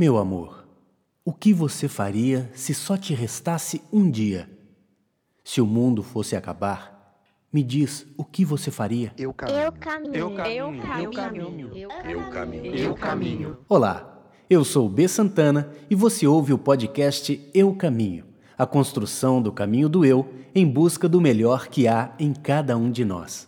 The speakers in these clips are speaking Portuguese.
Meu amor, o que você faria se só te restasse um dia? Se o mundo fosse acabar, me diz o que você faria? Eu caminho. Eu caminho. Eu caminho. Eu caminho. Eu caminho. Eu caminho. Olá, eu sou B Santana e você ouve o podcast Eu Caminho, a construção do caminho do eu em busca do melhor que há em cada um de nós.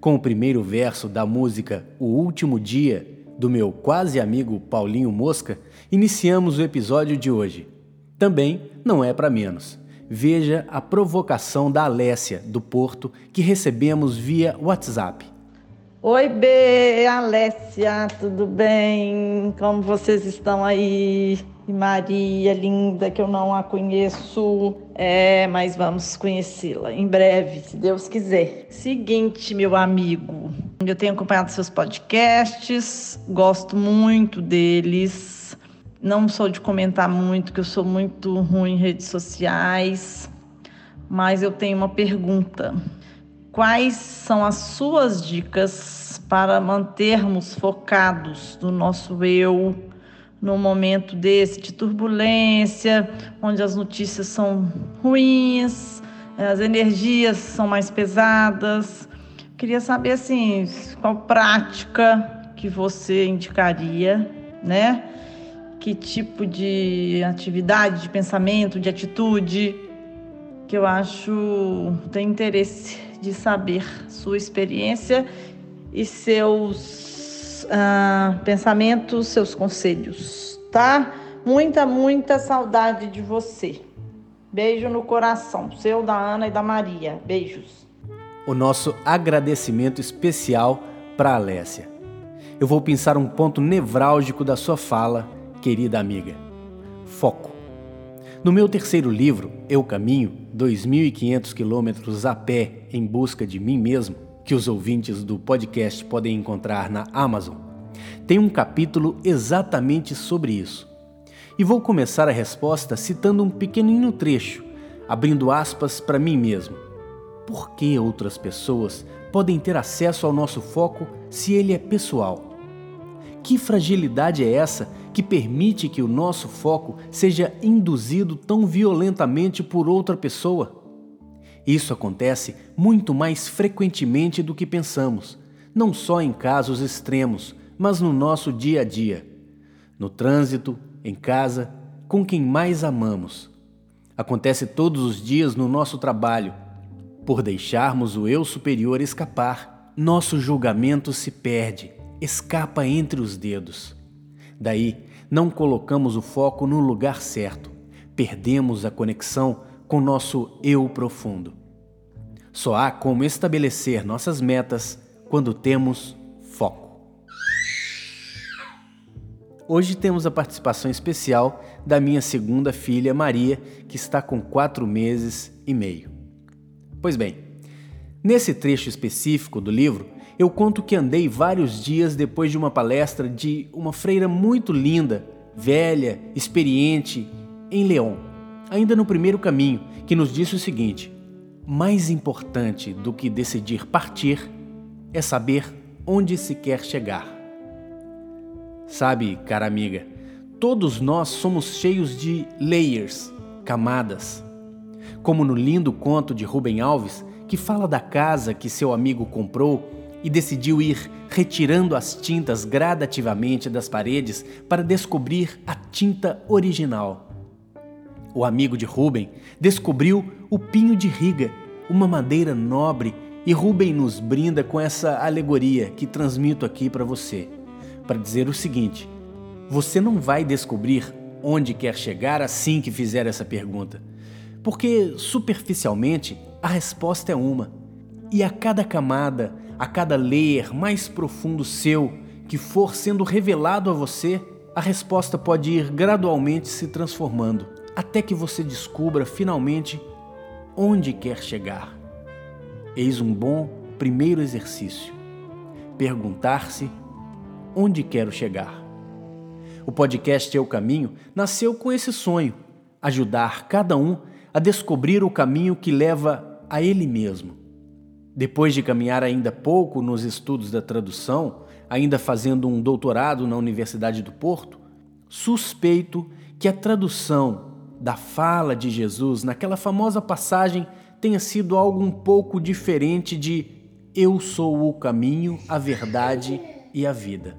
Com o primeiro verso da música O Último Dia, do meu quase amigo Paulinho Mosca, iniciamos o episódio de hoje. Também não é para menos. Veja a provocação da Alessia, do Porto, que recebemos via WhatsApp. Oi, B, Alessia, tudo bem? Como vocês estão aí? Maria, linda, que eu não a conheço, é, mas vamos conhecê-la em breve, se Deus quiser. Seguinte, meu amigo, eu tenho acompanhado seus podcasts, gosto muito deles. Não sou de comentar muito, que eu sou muito ruim em redes sociais, mas eu tenho uma pergunta. Quais são as suas dicas para mantermos focados no nosso eu? num momento desse de turbulência, onde as notícias são ruins, as energias são mais pesadas. Queria saber assim, qual prática que você indicaria, né? Que tipo de atividade, de pensamento, de atitude que eu acho tem interesse de saber sua experiência e seus ah, pensamentos, seus conselhos, tá? Muita, muita saudade de você. Beijo no coração, seu da Ana e da Maria. Beijos. O nosso agradecimento especial para Alessia. Eu vou pensar um ponto nevrálgico da sua fala, querida amiga. Foco. No meu terceiro livro, Eu Caminho, 2.500 quilômetros a pé em busca de mim mesmo, que os ouvintes do podcast podem encontrar na Amazon, tem um capítulo exatamente sobre isso. E vou começar a resposta citando um pequenino trecho, abrindo aspas para mim mesmo. Por que outras pessoas podem ter acesso ao nosso foco se ele é pessoal? Que fragilidade é essa que permite que o nosso foco seja induzido tão violentamente por outra pessoa? Isso acontece muito mais frequentemente do que pensamos, não só em casos extremos, mas no nosso dia a dia, no trânsito, em casa, com quem mais amamos. Acontece todos os dias no nosso trabalho. Por deixarmos o eu superior escapar, nosso julgamento se perde, escapa entre os dedos. Daí, não colocamos o foco no lugar certo, perdemos a conexão com nosso eu profundo. Só há como estabelecer nossas metas quando temos foco. Hoje temos a participação especial da minha segunda filha, Maria, que está com quatro meses e meio. Pois bem, nesse trecho específico do livro, eu conto que andei vários dias depois de uma palestra de uma freira muito linda, velha, experiente, em León ainda no primeiro caminho, que nos disse o seguinte: mais importante do que decidir partir é saber onde se quer chegar. Sabe, cara amiga, todos nós somos cheios de layers, camadas. Como no lindo conto de Rubem Alves, que fala da casa que seu amigo comprou e decidiu ir retirando as tintas gradativamente das paredes para descobrir a tinta original. O amigo de Rubem descobriu o pinho de riga, uma madeira nobre, e Rubem nos brinda com essa alegoria que transmito aqui para você, para dizer o seguinte: você não vai descobrir onde quer chegar assim que fizer essa pergunta, porque superficialmente a resposta é uma, e a cada camada, a cada layer mais profundo seu que for sendo revelado a você, a resposta pode ir gradualmente se transformando até que você descubra finalmente onde quer chegar. Eis um bom primeiro exercício: perguntar-se onde quero chegar. O podcast É o Caminho nasceu com esse sonho: ajudar cada um a descobrir o caminho que leva a ele mesmo. Depois de caminhar ainda pouco nos estudos da tradução, ainda fazendo um doutorado na Universidade do Porto, suspeito que a tradução da fala de Jesus naquela famosa passagem tenha sido algo um pouco diferente de Eu sou o caminho, a verdade e a vida.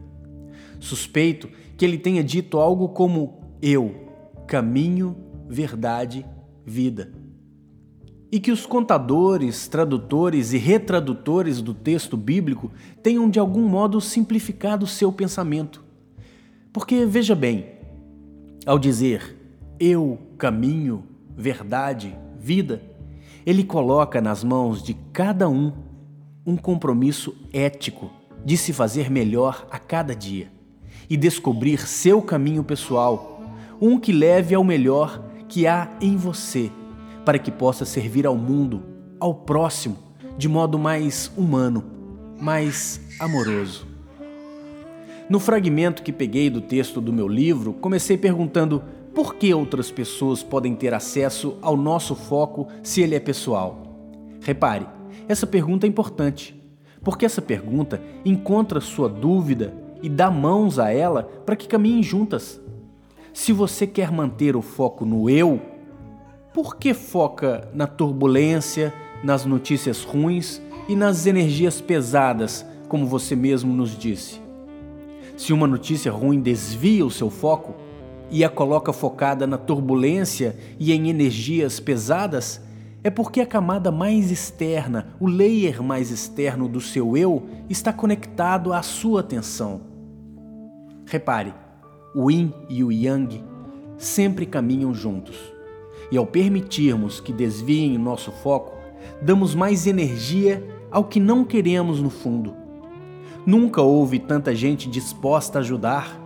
Suspeito que ele tenha dito algo como Eu, caminho, verdade, vida. E que os contadores, tradutores e retradutores do texto bíblico tenham de algum modo simplificado seu pensamento. Porque, veja bem, ao dizer eu, caminho, verdade, vida, ele coloca nas mãos de cada um um compromisso ético de se fazer melhor a cada dia e descobrir seu caminho pessoal, um que leve ao melhor que há em você, para que possa servir ao mundo, ao próximo, de modo mais humano, mais amoroso. No fragmento que peguei do texto do meu livro, comecei perguntando por que outras pessoas podem ter acesso ao nosso foco se ele é pessoal. Repare, essa pergunta é importante, porque essa pergunta encontra sua dúvida e dá mãos a ela para que caminhem juntas. Se você quer manter o foco no eu, por que foca na turbulência, nas notícias ruins e nas energias pesadas, como você mesmo nos disse? Se uma notícia ruim desvia o seu foco e a coloca focada na turbulência e em energias pesadas, é porque a camada mais externa, o layer mais externo do seu eu, está conectado à sua atenção. Repare, o yin e o yang sempre caminham juntos. E ao permitirmos que desviem nosso foco, damos mais energia ao que não queremos no fundo. Nunca houve tanta gente disposta a ajudar.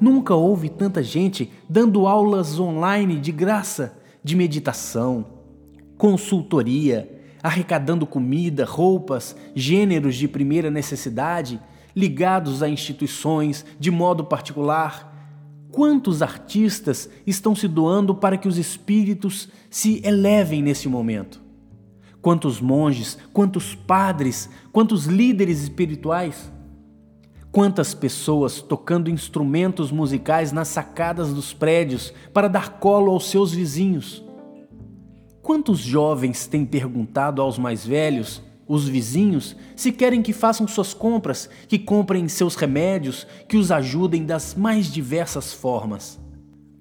Nunca houve tanta gente dando aulas online de graça de meditação, consultoria, arrecadando comida, roupas, gêneros de primeira necessidade ligados a instituições de modo particular. Quantos artistas estão se doando para que os espíritos se elevem nesse momento? Quantos monges, quantos padres, quantos líderes espirituais? Quantas pessoas tocando instrumentos musicais nas sacadas dos prédios para dar colo aos seus vizinhos? Quantos jovens têm perguntado aos mais velhos os vizinhos, se querem que façam suas compras, que comprem seus remédios, que os ajudem das mais diversas formas.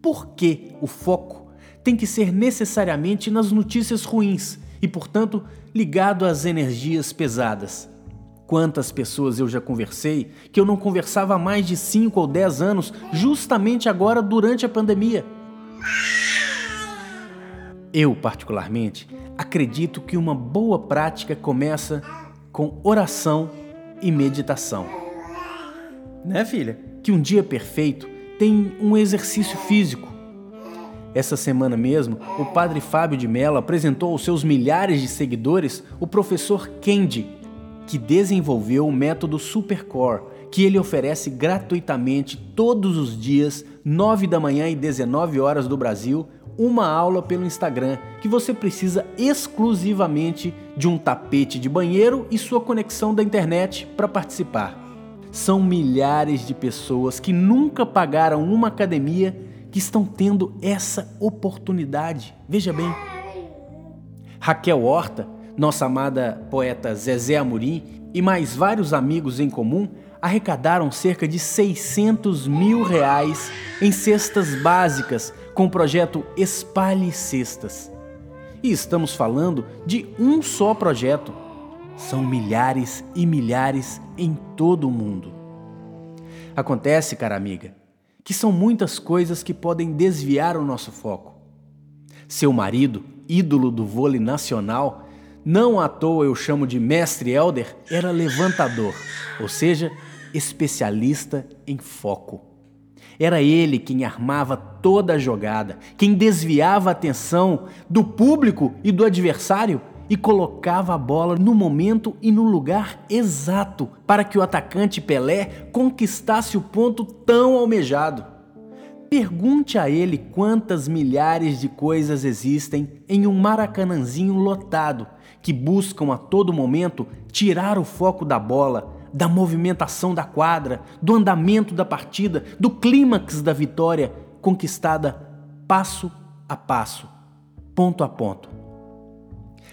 Por que o foco tem que ser necessariamente nas notícias ruins e, portanto, ligado às energias pesadas? Quantas pessoas eu já conversei que eu não conversava há mais de 5 ou 10 anos, justamente agora durante a pandemia? Eu, particularmente, acredito que uma boa prática começa com oração e meditação. Né, filha? Que um dia perfeito tem um exercício físico. Essa semana mesmo, o padre Fábio de Mello apresentou aos seus milhares de seguidores o professor Kendi, que desenvolveu o método Supercore, que ele oferece gratuitamente todos os dias, 9 da manhã e 19 horas do Brasil, uma aula pelo Instagram que você precisa exclusivamente de um tapete de banheiro e sua conexão da internet para participar. São milhares de pessoas que nunca pagaram uma academia que estão tendo essa oportunidade. Veja bem. Raquel Horta, nossa amada poeta Zezé Amorim e mais vários amigos em comum arrecadaram cerca de 600 mil reais em cestas básicas com o projeto Espalhe Cestas. E estamos falando de um só projeto. São milhares e milhares em todo o mundo. Acontece, cara amiga, que são muitas coisas que podem desviar o nosso foco. Seu marido, ídolo do vôlei nacional, não à toa eu chamo de mestre Elder, era levantador, ou seja, especialista em foco. Era ele quem armava toda a jogada, quem desviava a atenção do público e do adversário e colocava a bola no momento e no lugar exato para que o atacante Pelé conquistasse o ponto tão almejado. Pergunte a ele quantas milhares de coisas existem em um maracanãzinho lotado que buscam a todo momento tirar o foco da bola, da movimentação da quadra, do andamento da partida, do clímax da vitória conquistada passo a passo, ponto a ponto.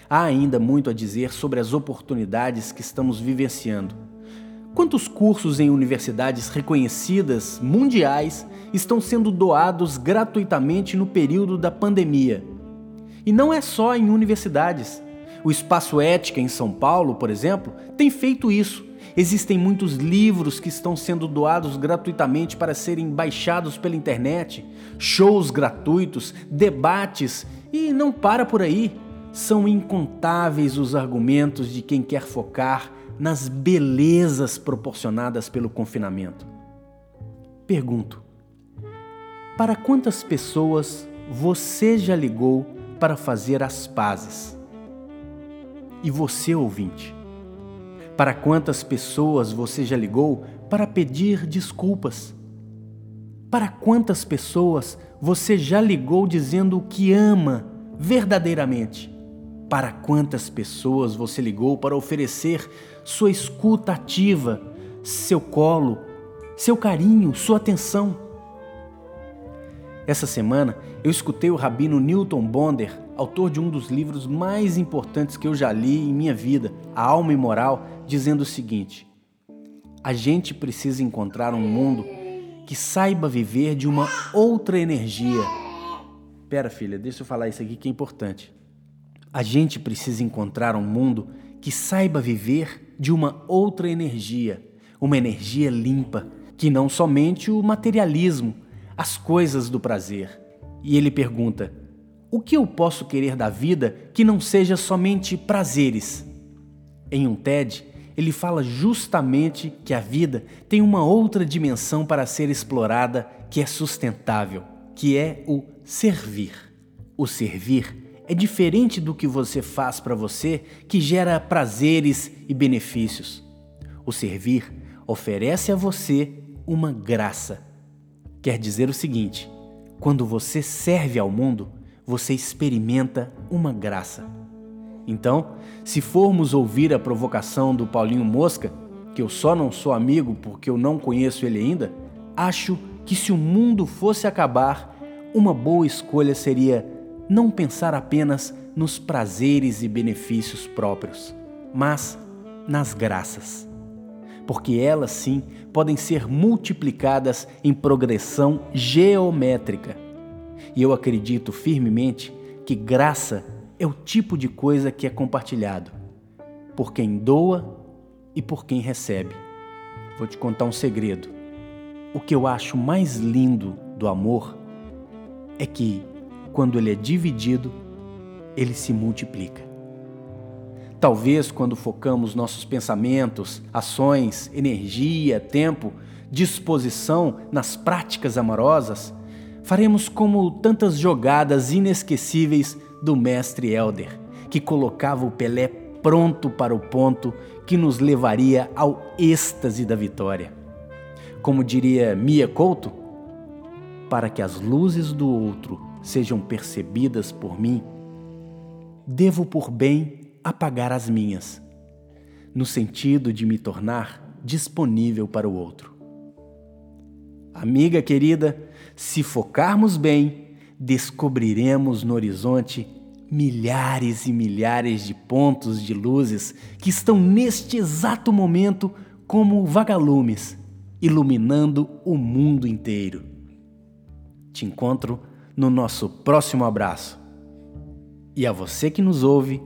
Há ainda muito a dizer sobre as oportunidades que estamos vivenciando. Quantos cursos em universidades reconhecidas mundiais estão sendo doados gratuitamente no período da pandemia? E não é só em universidades. O Espaço Ética em São Paulo, por exemplo, tem feito isso. Existem muitos livros que estão sendo doados gratuitamente para serem baixados pela internet, shows gratuitos, debates e não para por aí. São incontáveis os argumentos de quem quer focar nas belezas proporcionadas pelo confinamento. Pergunto: para quantas pessoas você já ligou para fazer as pazes? E você, ouvinte? Para quantas pessoas você já ligou para pedir desculpas? Para quantas pessoas você já ligou dizendo que ama verdadeiramente? Para quantas pessoas você ligou para oferecer sua escuta ativa, seu colo, seu carinho, sua atenção? Essa semana eu escutei o rabino Newton Bonder autor de um dos livros mais importantes que eu já li em minha vida, A Alma Imoral, dizendo o seguinte: A gente precisa encontrar um mundo que saiba viver de uma outra energia. Pera, filha, deixa eu falar isso aqui que é importante. A gente precisa encontrar um mundo que saiba viver de uma outra energia, uma energia limpa, que não somente o materialismo, as coisas do prazer. E ele pergunta: o que eu posso querer da vida que não seja somente prazeres? Em um TED, ele fala justamente que a vida tem uma outra dimensão para ser explorada que é sustentável, que é o servir. O servir é diferente do que você faz para você que gera prazeres e benefícios. O servir oferece a você uma graça. Quer dizer o seguinte: quando você serve ao mundo, você experimenta uma graça. Então, se formos ouvir a provocação do Paulinho Mosca, que eu só não sou amigo porque eu não conheço ele ainda, acho que se o mundo fosse acabar, uma boa escolha seria não pensar apenas nos prazeres e benefícios próprios, mas nas graças. Porque elas sim podem ser multiplicadas em progressão geométrica e eu acredito firmemente que graça é o tipo de coisa que é compartilhado por quem doa e por quem recebe. Vou te contar um segredo. O que eu acho mais lindo do amor é que, quando ele é dividido, ele se multiplica. Talvez quando focamos nossos pensamentos, ações, energia, tempo, disposição nas práticas amorosas, faremos como tantas jogadas inesquecíveis do mestre Elder, que colocava o Pelé pronto para o ponto que nos levaria ao êxtase da vitória. Como diria Mia Couto, para que as luzes do outro sejam percebidas por mim, devo por bem apagar as minhas, no sentido de me tornar disponível para o outro. Amiga querida, se focarmos bem, descobriremos no horizonte milhares e milhares de pontos de luzes que estão neste exato momento como vagalumes, iluminando o mundo inteiro. Te encontro no nosso próximo abraço. E a você que nos ouve,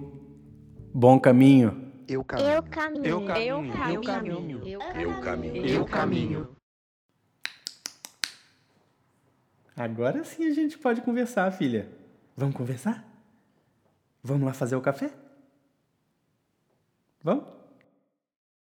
bom caminho. Eu caminho. Eu caminho. Eu caminho. Eu caminho. Eu caminho. Eu caminho. Agora sim a gente pode conversar, filha. Vamos conversar? Vamos lá fazer o café? Vamos?